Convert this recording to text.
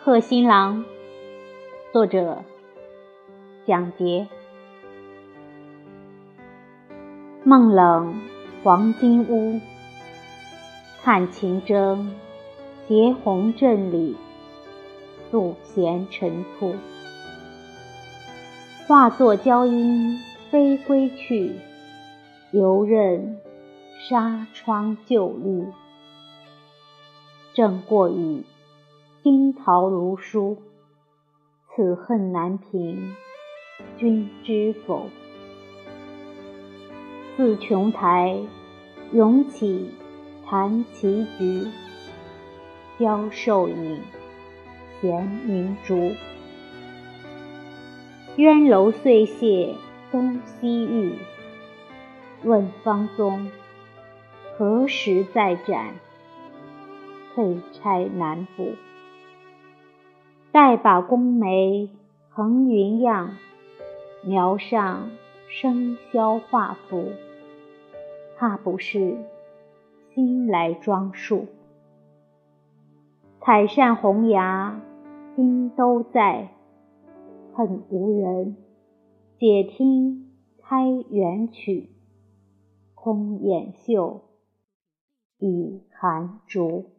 贺新郎，作者蒋捷。梦冷黄金屋，看晴征，斜红阵里，素弦尘土。化作娇莺飞归去，犹任纱窗旧绿。正过雨。惊桃如书，此恨难平，君知否？自琼台涌起弹棋局，教授影衔明烛。鸳楼碎屑东西域，问方宗何时再展？退差南补。待把宫眉横云样，描上生肖画符，怕不是新来装束。彩扇红牙今都在，恨无人解听开元曲，空掩袖倚寒竹。